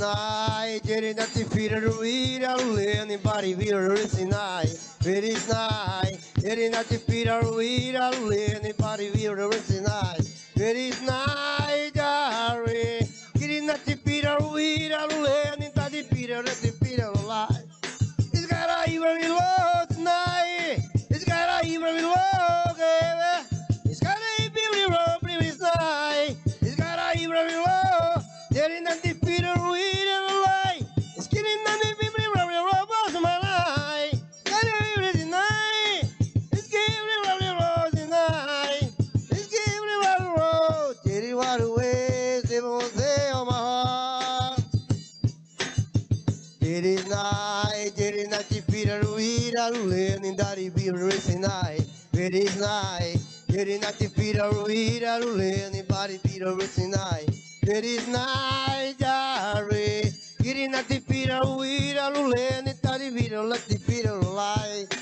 night, getting that defeated without anybody will release night. It is night, getting that defeated without anybody will release night. It is night, darling, getting that defeated without anybody will release night. It's got a even love. Lady night, lady night, pira ruira luleni dari bibra race night. Lady night, lady night, pira ruira luleni bari pira race night. Lady night, dari, lady night, pira ruira luleni dari bibra race night.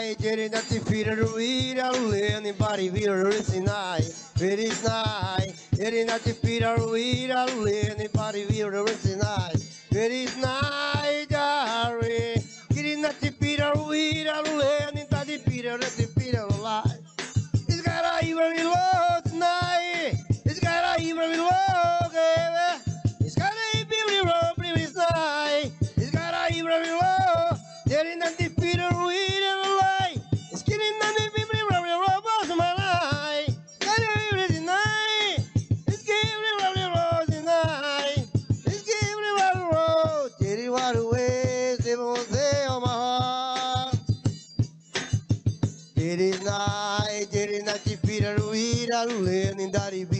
I didn't have to feel the weed out anybody will listen I very nice didn't have to feel the weed out anybody will listen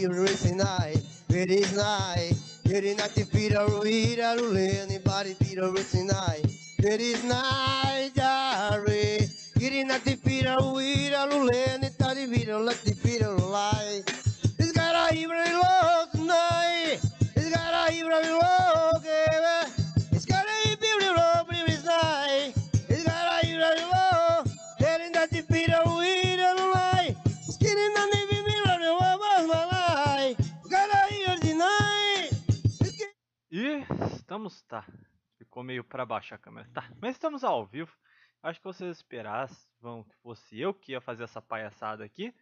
risinai, risinai. Yerina te pira ruira rulene, bari pira risinai. Risinai jare. Yerina te pira ruira rulene, tari vira la te pira rulai. It's got a hero last night. Estamos. Tá. Ficou meio pra baixo a câmera. Tá. Mas estamos ao vivo. Acho que vocês esperassem vão, que fosse eu que ia fazer essa palhaçada aqui.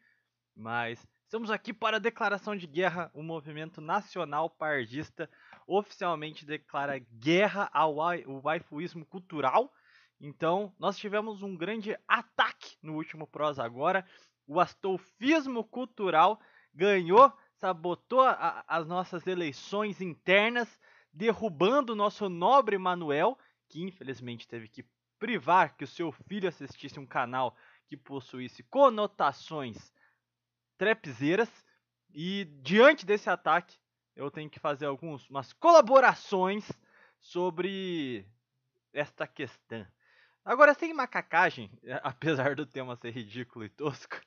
Mas estamos aqui para a declaração de guerra. O movimento nacional pardista oficialmente declara guerra ao waifuísmo cultural. Então, nós tivemos um grande ataque no último Prosa Agora. O astolfismo cultural ganhou, sabotou a- as nossas eleições internas, derrubando o nosso nobre Manuel, que infelizmente teve que privar que o seu filho assistisse um canal que possuísse conotações trapzeiras. E diante desse ataque, eu tenho que fazer algumas colaborações sobre esta questão. Agora, sem macacagem, apesar do tema ser ridículo e tosco,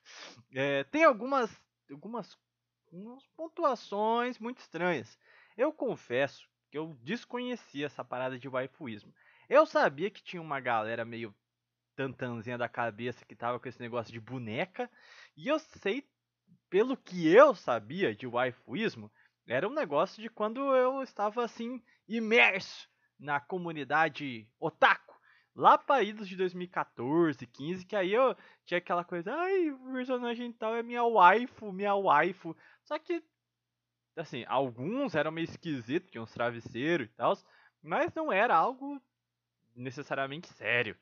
eh, tem algumas, algumas, algumas pontuações muito estranhas. Eu confesso que eu desconhecia essa parada de waifuísmo. Eu sabia que tinha uma galera meio tantanzinha da cabeça que tava com esse negócio de boneca, e eu sei, pelo que eu sabia de waifuísmo, era um negócio de quando eu estava assim, imerso na comunidade otaku. Lá para idos de 2014, 15, que aí eu tinha aquela coisa, ai, o personagem tal é minha waifu, minha waifu. Só que, assim, alguns eram meio esquisitos, tinham uns travesseiros e tal, mas não era algo necessariamente sério.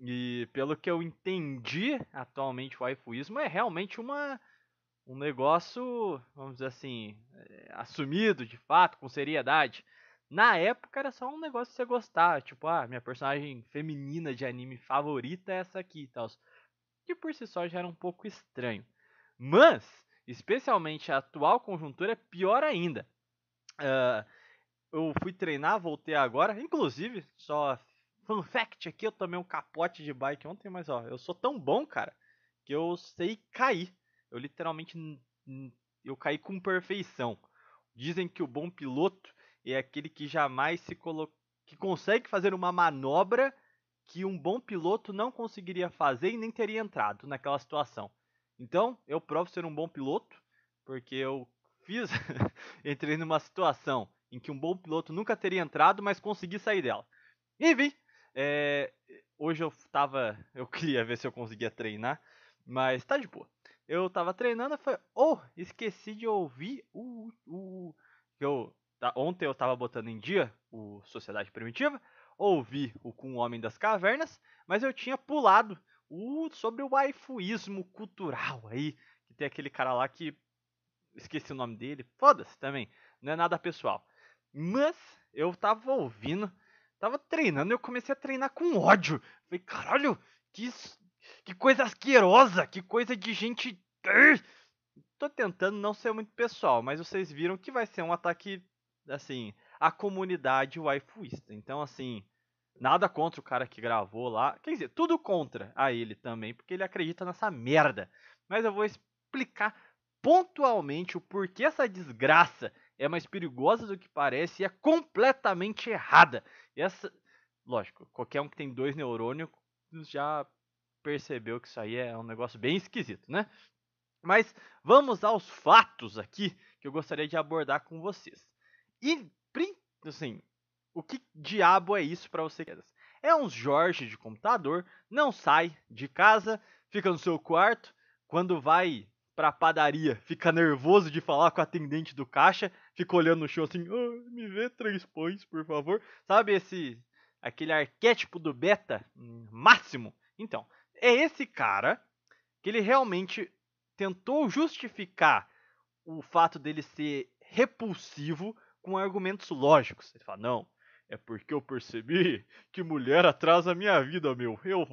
E pelo que eu entendi atualmente, o waifuísmo é realmente uma um negócio, vamos dizer assim, é, assumido de fato, com seriedade. Na época era só um negócio de você gostar, tipo, ah, minha personagem feminina de anime favorita é essa aqui e tal. Que por si só já era um pouco estranho. Mas, especialmente a atual conjuntura, é pior ainda. Ah, eu fui treinar, voltei agora. Inclusive, só fun fact aqui, eu tomei um capote de bike ontem, mas ó, eu sou tão bom, cara, que eu sei cair. Eu literalmente eu caí com perfeição. Dizem que o bom piloto é aquele que jamais se colocou, que consegue fazer uma manobra que um bom piloto não conseguiria fazer e nem teria entrado naquela situação. Então, eu provo ser um bom piloto, porque eu fiz, entrei numa situação em que um bom piloto nunca teria entrado, mas consegui sair dela. Enfim, é, hoje eu tava, eu queria ver se eu conseguia treinar, mas tá de boa. Eu tava treinando e falei, oh, esqueci de ouvir o, o, eu, tá, ontem eu tava botando em dia o Sociedade Primitiva, ouvi o Com o Homem das Cavernas, mas eu tinha pulado o sobre o waifuísmo cultural aí, que tem aquele cara lá que esqueci o nome dele, foda-se também, não é nada pessoal. Mas eu tava ouvindo, tava treinando eu comecei a treinar com ódio. Falei, caralho, que, que coisa asquerosa, que coisa de gente. Tô tentando não ser muito pessoal, mas vocês viram que vai ser um ataque, assim, à comunidade waifuista. Então, assim, nada contra o cara que gravou lá. Quer dizer, tudo contra a ele também, porque ele acredita nessa merda. Mas eu vou explicar pontualmente o porquê essa desgraça é mais perigosa do que parece e é completamente errada. Essa, lógico, qualquer um que tem dois neurônios já percebeu que isso aí é um negócio bem esquisito, né? Mas vamos aos fatos aqui que eu gostaria de abordar com vocês. E, assim, o que diabo é isso para você? É um Jorge de computador, não sai de casa, fica no seu quarto, quando vai pra padaria, fica nervoso de falar com a atendente do caixa, fica olhando no chão assim, oh, me vê três pães, por favor. Sabe esse aquele arquétipo do beta hum, máximo? Então, é esse cara que ele realmente tentou justificar o fato dele ser repulsivo com argumentos lógicos. Ele fala: "Não, é porque eu percebi que mulher atrasa a minha vida, meu. Eu,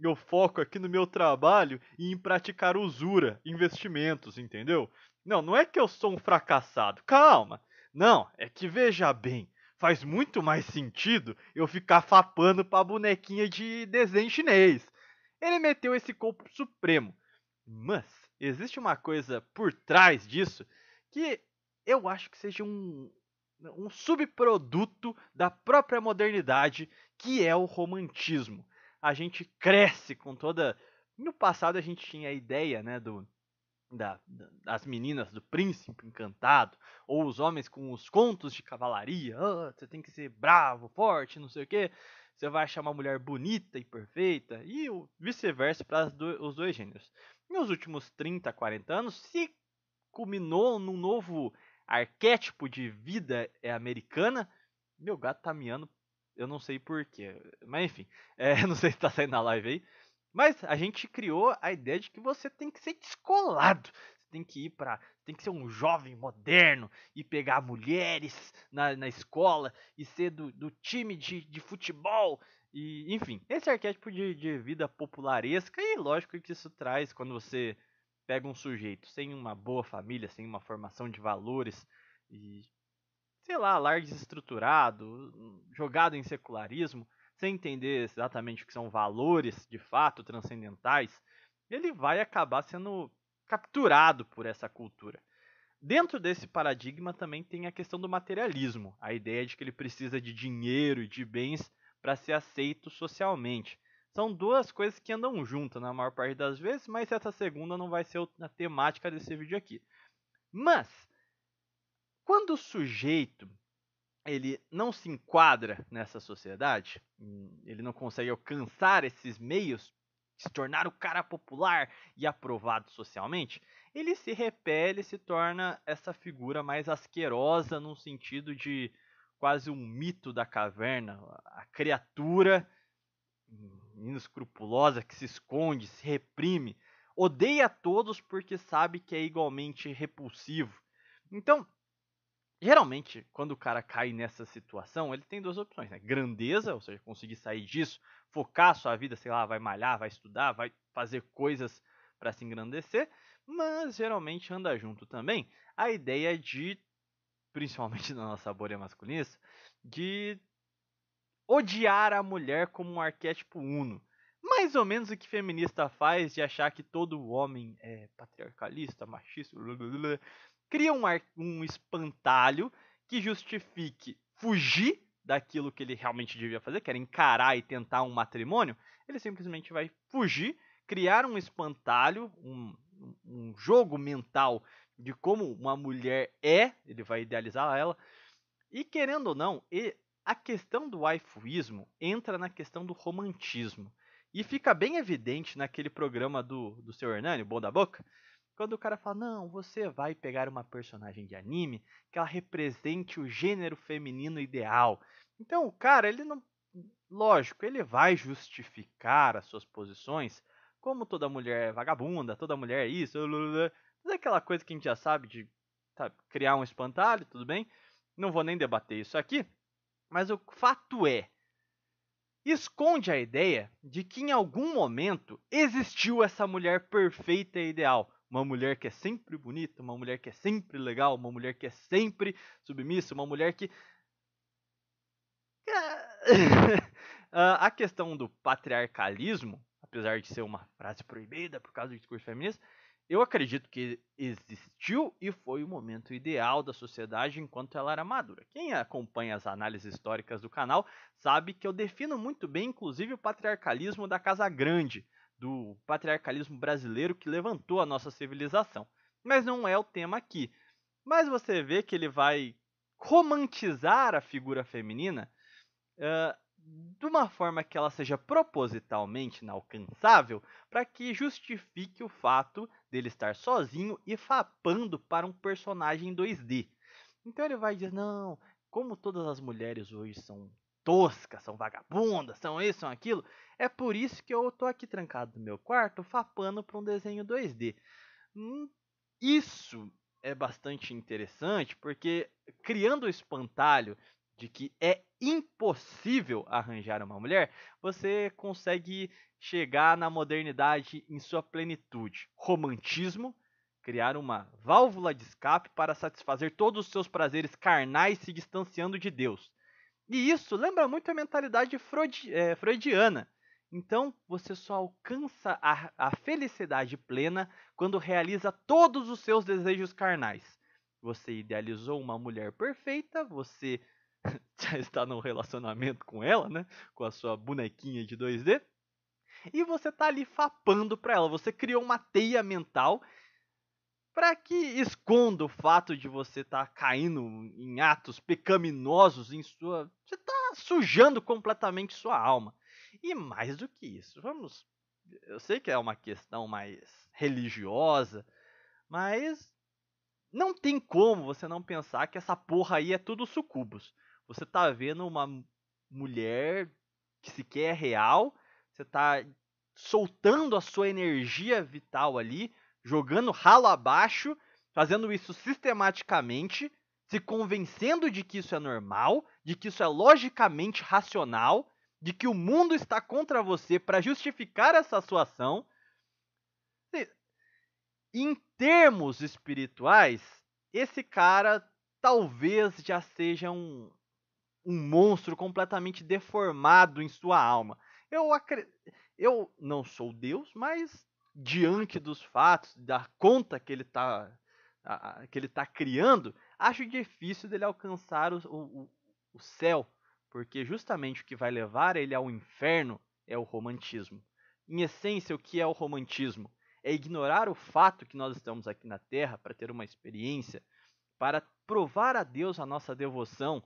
eu foco aqui no meu trabalho e em praticar usura, investimentos, entendeu? Não, não é que eu sou um fracassado. Calma. Não, é que veja bem, faz muito mais sentido eu ficar fapando pra bonequinha de desenho chinês. Ele meteu esse corpo supremo. Mas existe uma coisa por trás disso que eu acho que seja um, um subproduto da própria modernidade, que é o romantismo. A gente cresce com toda. No passado a gente tinha a ideia, né, do da, das meninas do príncipe encantado, ou os homens com os contos de cavalaria, oh, você tem que ser bravo, forte, não sei o que, você vai achar uma mulher bonita e perfeita, e vice-versa para do, os dois gêneros. Nos últimos 30, 40 anos, se culminou num novo arquétipo de vida é americana. Meu gato tá miando, eu não sei porquê. Mas enfim, é, não sei se tá saindo na live aí. Mas a gente criou a ideia de que você tem que ser descolado. Você tem que ir para. Tem que ser um jovem moderno e pegar mulheres na, na escola e ser do, do time de, de futebol. E, enfim, esse arquétipo de, de vida popularesca, e lógico que isso traz quando você pega um sujeito sem uma boa família, sem uma formação de valores e sei lá, lar desestruturado, jogado em secularismo, sem entender exatamente o que são valores de fato transcendentais, ele vai acabar sendo capturado por essa cultura. Dentro desse paradigma também tem a questão do materialismo, a ideia de que ele precisa de dinheiro e de bens para ser aceito socialmente. São duas coisas que andam juntas na maior parte das vezes, mas essa segunda não vai ser a temática desse vídeo aqui. Mas, quando o sujeito ele não se enquadra nessa sociedade, hum, ele não consegue alcançar esses meios, se tornar o cara popular e aprovado socialmente, ele se repele, se torna essa figura mais asquerosa no sentido de quase um mito da caverna, a criatura inescrupulosa que se esconde, se reprime, odeia todos porque sabe que é igualmente repulsivo. Então, geralmente, quando o cara cai nessa situação, ele tem duas opções, né? Grandeza, ou seja, conseguir sair disso, focar a sua vida, sei lá, vai malhar, vai estudar, vai fazer coisas para se engrandecer, mas geralmente anda junto também a ideia de principalmente na nossa bolha masculista, de odiar a mulher como um arquétipo uno. Mais ou menos o que feminista faz de achar que todo homem é patriarcalista, machista, blá, blá, blá. cria um, um espantalho que justifique fugir daquilo que ele realmente devia fazer, que era encarar e tentar um matrimônio, ele simplesmente vai fugir, criar um espantalho, um, um jogo mental de como uma mulher é, ele vai idealizar ela, e querendo ou não, a questão do waifuísmo entra na questão do romantismo. E fica bem evidente naquele programa do, do seu Hernani, o Bom da Boca, quando o cara fala, não, você vai pegar uma personagem de anime que ela represente o gênero feminino ideal. Então o cara, ele não. Lógico, ele vai justificar as suas posições, como toda mulher é vagabunda, toda mulher é isso, mas é aquela coisa que a gente já sabe de sabe, criar um espantalho, tudo bem? Não vou nem debater isso aqui, mas o fato é, esconde a ideia de que em algum momento existiu essa mulher perfeita e ideal. Uma mulher que é sempre bonita, uma mulher que é sempre legal, uma mulher que é sempre submissa, uma mulher que. a questão do patriarcalismo, apesar de ser uma frase proibida por causa do discurso feminista, eu acredito que existiu e foi o momento ideal da sociedade enquanto ela era madura. Quem acompanha as análises históricas do canal sabe que eu defino muito bem, inclusive, o patriarcalismo da Casa Grande, do patriarcalismo brasileiro que levantou a nossa civilização. Mas não é o tema aqui. Mas você vê que ele vai romantizar a figura feminina uh, de uma forma que ela seja propositalmente inalcançável, para que justifique o fato dele estar sozinho e fapando para um personagem 2D. Então ele vai dizer: não, como todas as mulheres hoje são toscas, são vagabundas, são isso, são aquilo, é por isso que eu tô aqui trancado no meu quarto fapando para um desenho 2D. Hum, isso é bastante interessante porque criando o espantalho de que é impossível arranjar uma mulher, você consegue chegar na modernidade em sua plenitude. Romantismo, criar uma válvula de escape para satisfazer todos os seus prazeres carnais se distanciando de Deus. E isso lembra muito a mentalidade freud, é, freudiana. Então você só alcança a, a felicidade plena quando realiza todos os seus desejos carnais. Você idealizou uma mulher perfeita, você já está num relacionamento com ela, né? Com a sua bonequinha de 2D. E você está ali fapando para ela. Você criou uma teia mental para que esconda o fato de você estar tá caindo em atos pecaminosos em sua. Você está sujando completamente sua alma. E mais do que isso, vamos. Eu sei que é uma questão mais religiosa, mas não tem como você não pensar que essa porra aí é tudo sucubos. Você tá vendo uma mulher que sequer é real, você tá soltando a sua energia vital ali, jogando ralo abaixo, fazendo isso sistematicamente, se convencendo de que isso é normal, de que isso é logicamente racional, de que o mundo está contra você para justificar essa sua ação. Em termos espirituais, esse cara talvez já seja um, um monstro completamente deformado em sua alma. Eu, eu não sou Deus, mas diante dos fatos, da conta que ele está que ele tá criando, acho difícil dele alcançar o, o, o céu, porque justamente o que vai levar ele ao inferno é o romantismo. Em essência, o que é o romantismo? É ignorar o fato que nós estamos aqui na Terra para ter uma experiência, para provar a Deus a nossa devoção,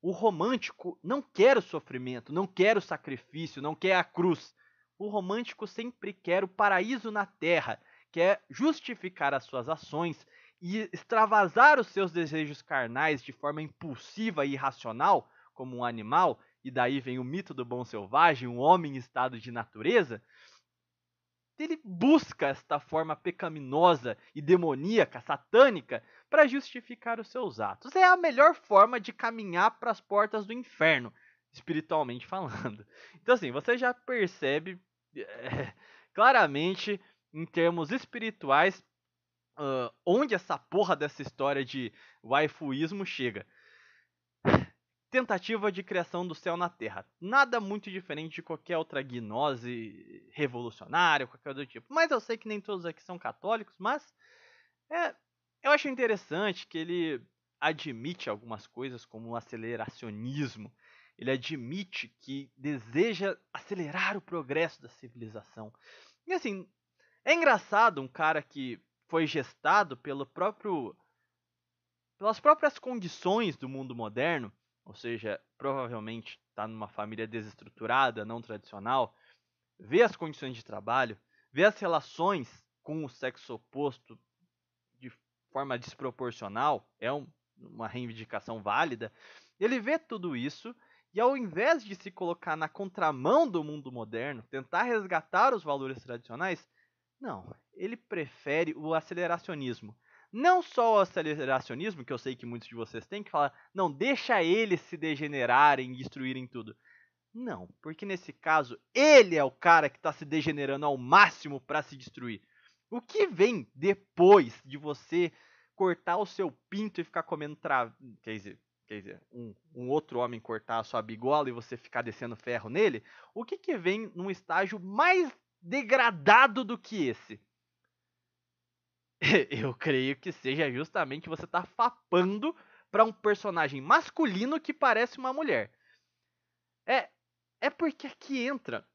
o romântico não quer o sofrimento, não quer o sacrifício, não quer a cruz. O romântico sempre quer o paraíso na terra, quer justificar as suas ações e extravasar os seus desejos carnais de forma impulsiva e irracional, como um animal, e daí vem o mito do bom selvagem, um homem em estado de natureza. Ele busca esta forma pecaminosa e demoníaca, satânica, para justificar os seus atos. É a melhor forma de caminhar para as portas do inferno, espiritualmente falando. Então, assim, você já percebe é, claramente, em termos espirituais, uh, onde essa porra dessa história de waifuísmo chega. Tentativa de criação do céu na Terra. Nada muito diferente de qualquer outra gnose revolucionária, qualquer outro tipo. Mas eu sei que nem todos aqui são católicos, mas é, eu acho interessante que ele admite algumas coisas como o aceleracionismo. Ele admite que deseja acelerar o progresso da civilização. E assim, é engraçado um cara que foi gestado pelo próprio pelas próprias condições do mundo moderno, ou seja, provavelmente está numa família desestruturada, não tradicional, vê as condições de trabalho, vê as relações com o sexo oposto forma desproporcional, é um, uma reivindicação válida. Ele vê tudo isso e ao invés de se colocar na contramão do mundo moderno, tentar resgatar os valores tradicionais, não, ele prefere o aceleracionismo. Não só o aceleracionismo, que eu sei que muitos de vocês têm, que falar, não, deixa eles se degenerarem e destruírem tudo. Não, porque nesse caso, ele é o cara que está se degenerando ao máximo para se destruir. O que vem depois de você cortar o seu pinto e ficar comendo tra... quer dizer, quer dizer, um, um, outro homem cortar a sua bigola e você ficar descendo ferro nele, o que que vem num estágio mais degradado do que esse? Eu creio que seja justamente você tá fapando para um personagem masculino que parece uma mulher. É, é porque aqui entra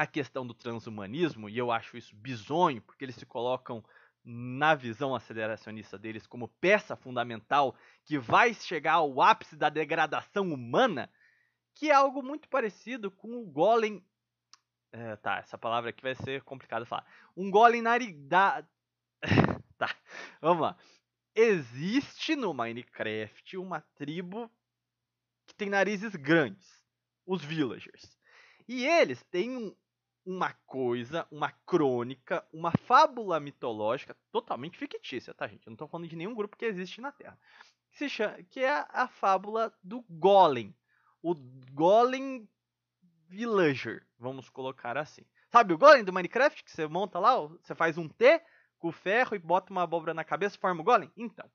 a questão do transhumanismo, e eu acho isso bizonho, porque eles se colocam na visão aceleracionista deles como peça fundamental que vai chegar ao ápice da degradação humana, que é algo muito parecido com o golem. É, tá, essa palavra aqui vai ser complicada falar. Um golem narigada. tá, vamos lá. Existe no Minecraft uma tribo que tem narizes grandes, os villagers. E eles têm um, uma coisa, uma crônica, uma fábula mitológica totalmente fictícia, tá, gente? Eu não estou falando de nenhum grupo que existe na Terra. Que, se chama, que é a fábula do Golem. O Golem Villager, vamos colocar assim. Sabe o Golem do Minecraft que você monta lá? Você faz um T com ferro e bota uma abóbora na cabeça e forma o Golem? Então,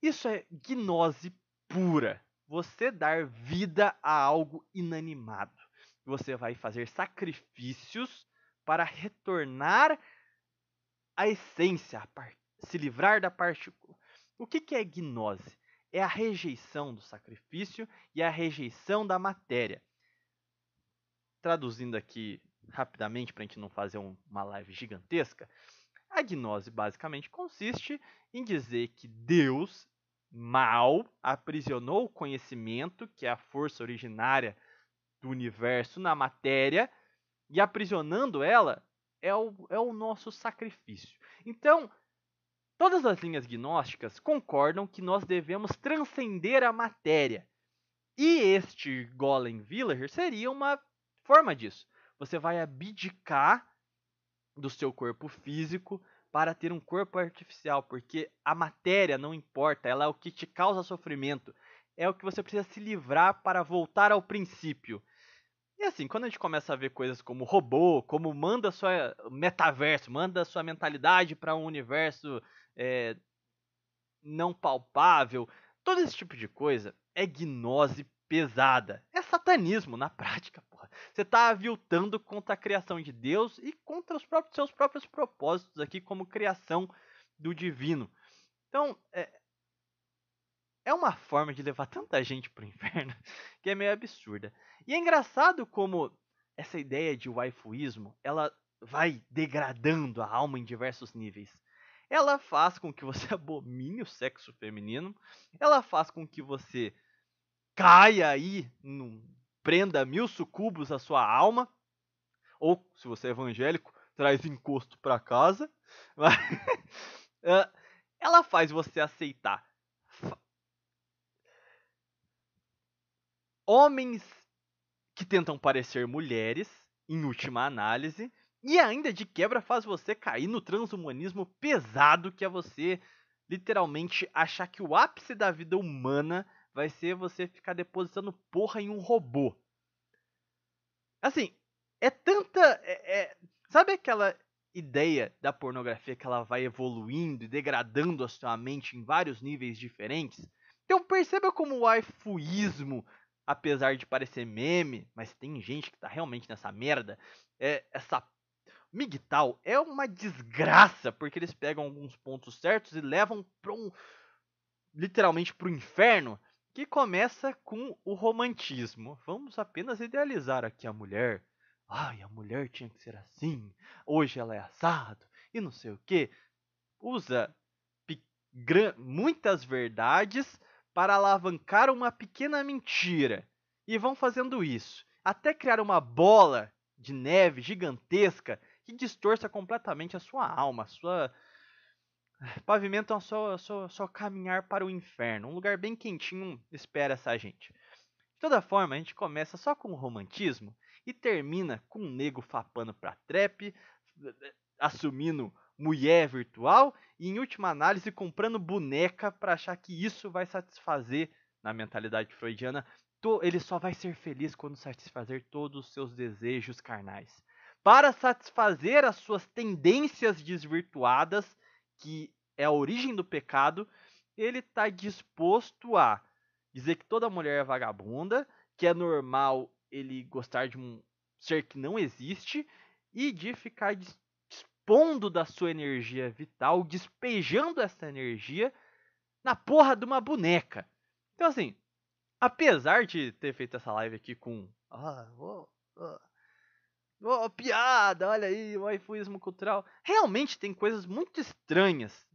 isso é gnose pura. Você dar vida a algo inanimado você vai fazer sacrifícios para retornar à essência, se livrar da partícula. O que, que é gnose? É a rejeição do sacrifício e a rejeição da matéria. Traduzindo aqui rapidamente para a gente não fazer uma live gigantesca, a gnose basicamente consiste em dizer que Deus mal aprisionou o conhecimento, que é a força originária do universo na matéria e aprisionando ela é o, é o nosso sacrifício. Então, todas as linhas gnósticas concordam que nós devemos transcender a matéria. E este Golem Villager seria uma forma disso. Você vai abdicar do seu corpo físico para ter um corpo artificial, porque a matéria não importa, ela é o que te causa sofrimento, é o que você precisa se livrar para voltar ao princípio. E assim, quando a gente começa a ver coisas como robô, como manda sua metaverso, manda sua mentalidade para um universo é, não palpável, todo esse tipo de coisa é gnose pesada. É satanismo na prática, porra. Você está aviltando contra a criação de Deus e contra os próprios, seus próprios propósitos aqui como criação do divino. Então, é, é uma forma de levar tanta gente pro inferno que é meio absurda. E é engraçado como essa ideia de waifuísmo, ela vai degradando a alma em diversos níveis. Ela faz com que você abomine o sexo feminino, ela faz com que você caia aí, num, prenda mil sucubos à sua alma, ou se você é evangélico, traz encosto para casa. Mas, ela faz você aceitar homens que tentam parecer mulheres, em última análise, e ainda de quebra faz você cair no transhumanismo pesado que é você literalmente achar que o ápice da vida humana vai ser você ficar depositando porra em um robô. Assim, é tanta. É, é, sabe aquela ideia da pornografia que ela vai evoluindo e degradando a sua mente em vários níveis diferentes. Então perceba como o waifuísmo, apesar de parecer meme, mas tem gente que tá realmente nessa merda, é essa MGTOW é uma desgraça, porque eles pegam alguns pontos certos e levam para um literalmente para o inferno, que começa com o romantismo. Vamos apenas idealizar aqui a mulher. Ai, a mulher tinha que ser assim. Hoje ela é assado e não sei o que. Usa muitas verdades para alavancar uma pequena mentira. E vão fazendo isso até criar uma bola de neve gigantesca que distorça completamente a sua alma, a sua pavimentam só, só, só caminhar para o inferno. Um lugar bem quentinho espera essa gente. De toda forma, a gente começa só com o romantismo e termina com um nego fapando pra trap, assumindo mulher virtual e, em última análise, comprando boneca para achar que isso vai satisfazer, na mentalidade freudiana, ele só vai ser feliz quando satisfazer todos os seus desejos carnais. Para satisfazer as suas tendências desvirtuadas, que é a origem do pecado, ele está disposto a dizer que toda mulher é vagabunda, que é normal ele gostar de um ser que não existe e de ficar dispondo da sua energia vital, despejando essa energia na porra de uma boneca. Então, assim, apesar de ter feito essa live aqui com. Ah, oh, oh, Oh, piada, olha aí, o waifuísmo cultural. Realmente tem coisas muito estranhas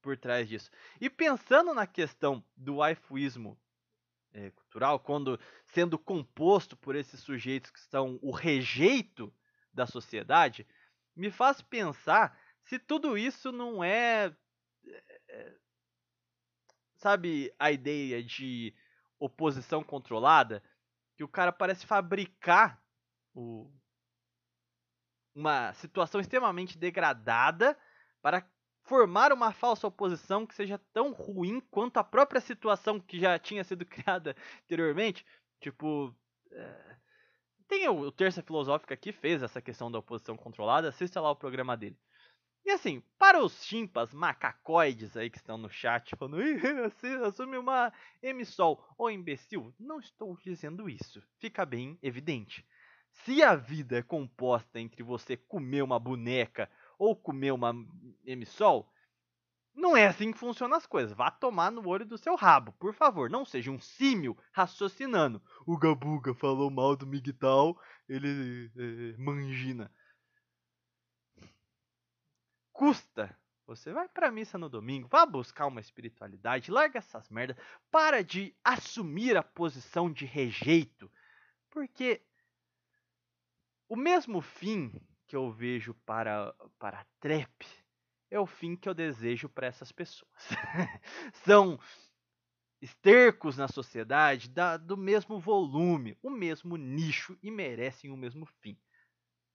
por trás disso. E pensando na questão do waifuísmo é, cultural, quando sendo composto por esses sujeitos que são o rejeito da sociedade, me faz pensar se tudo isso não é, é sabe, a ideia de oposição controlada, que o cara parece fabricar o, uma situação extremamente degradada para formar uma falsa oposição que seja tão ruim quanto a própria situação que já tinha sido criada anteriormente. Tipo. É... Tem o, o Terça Filosófica que fez essa questão da oposição controlada, assista lá o programa dele. E assim, para os chimpas macacoides aí que estão no chat falando, assume uma emissol, ô imbecil, não estou dizendo isso. Fica bem evidente. Se a vida é composta entre você comer uma boneca ou comer uma emissol, não é assim que funcionam as coisas. Vá tomar no olho do seu rabo, por favor. Não seja um símio raciocinando. O Gabuga falou mal do Migtal, ele é, mangina. Custa. Você vai pra missa no domingo, vá buscar uma espiritualidade, larga essas merdas, para de assumir a posição de rejeito. Porque o mesmo fim que eu vejo para, para a trap é o fim que eu desejo para essas pessoas. São estercos na sociedade da, do mesmo volume, o mesmo nicho e merecem o mesmo fim.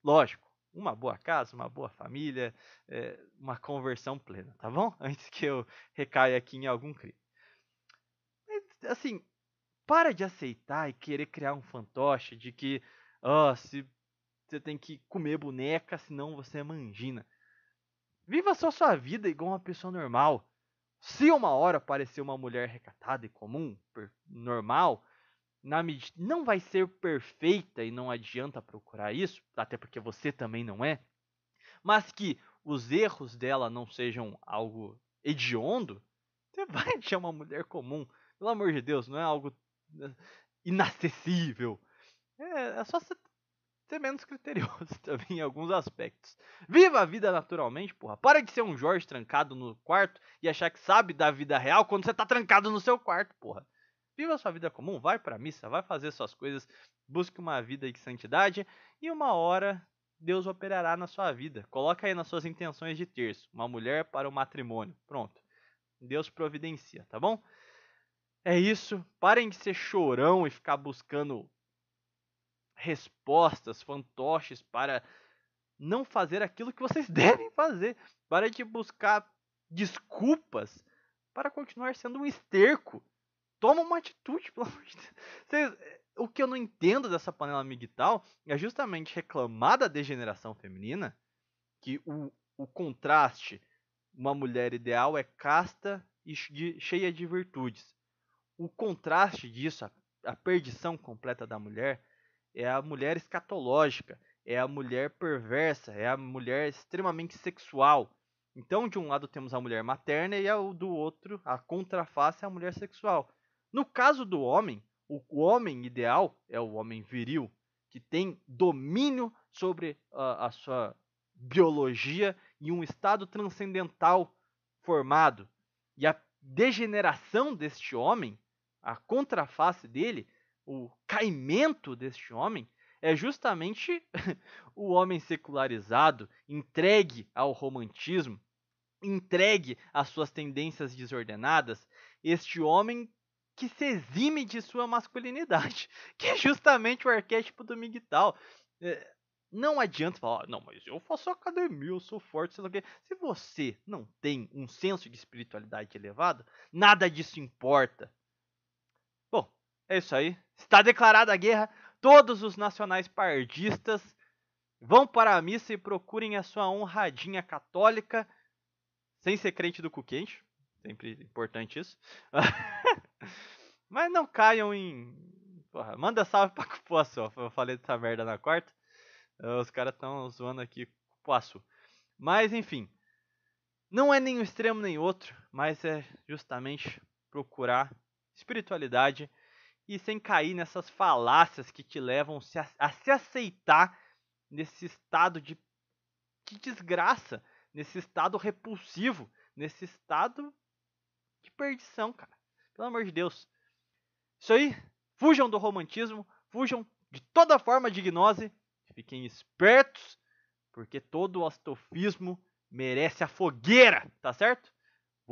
Lógico, uma boa casa, uma boa família, é, uma conversão plena, tá bom? Antes que eu recaia aqui em algum crime. Assim, para de aceitar e querer criar um fantoche de que, oh, se você tem que comer boneca, senão você é mangina. Viva só sua vida igual uma pessoa normal. Se uma hora aparecer uma mulher recatada e comum, normal, na não vai ser perfeita e não adianta procurar isso, até porque você também não é. Mas que os erros dela não sejam algo hediondo, você vai achar uma mulher comum. Pelo amor de Deus, não é algo né, inacessível. É, é só você ser menos criterioso também em alguns aspectos. Viva a vida naturalmente, porra. Para de ser um Jorge trancado no quarto e achar que sabe da vida real quando você tá trancado no seu quarto, porra. Viva a sua vida comum, vai pra missa, vai fazer suas coisas, busque uma vida de santidade e uma hora Deus operará na sua vida. Coloca aí nas suas intenções de terço, uma mulher para o matrimônio. Pronto. Deus providencia, tá bom? É isso. Parem de ser chorão e ficar buscando respostas, fantoches para não fazer aquilo que vocês devem fazer. Para de buscar desculpas para continuar sendo um esterco. Toma uma atitude, pelo amor de Deus. Vocês, o que eu não entendo dessa panela migtal é justamente reclamar da degeneração feminina, que o, o contraste, uma mulher ideal é casta e cheia de virtudes. O contraste disso, a, a perdição completa da mulher, é a mulher escatológica, é a mulher perversa, é a mulher extremamente sexual. Então, de um lado temos a mulher materna e do outro, a contraface é a mulher sexual. No caso do homem, o homem ideal é o homem viril, que tem domínio sobre a, a sua biologia e um estado transcendental formado. E a degeneração deste homem, a contraface dele, o caimento deste homem, é justamente o homem secularizado, entregue ao romantismo, entregue às suas tendências desordenadas, este homem que se exime de sua masculinidade, que é justamente o arquétipo do Miguel. É, não adianta falar, não, mas eu faço academia, eu sou forte, sei lá o quê. Se você não tem um senso de espiritualidade elevado, nada disso importa. É isso aí. Está declarada a guerra todos os nacionais pardistas vão para a missa e procurem a sua honradinha católica, sem ser crente do cu quente. Sempre importante isso. Mas não caiam em. Porra, manda salve pra Cupuaçu. Eu falei dessa merda na quarta. Os caras estão zoando aqui Cupuaçu. Mas enfim. Não é nem um extremo nem outro, mas é justamente procurar espiritualidade e sem cair nessas falácias que te levam a, se aceitar nesse estado de, de desgraça, nesse estado repulsivo, nesse estado de perdição, cara. Pelo amor de Deus. Isso aí, fujam do romantismo, fujam de toda forma de gnose, fiquem espertos, porque todo o astofismo merece a fogueira, tá certo?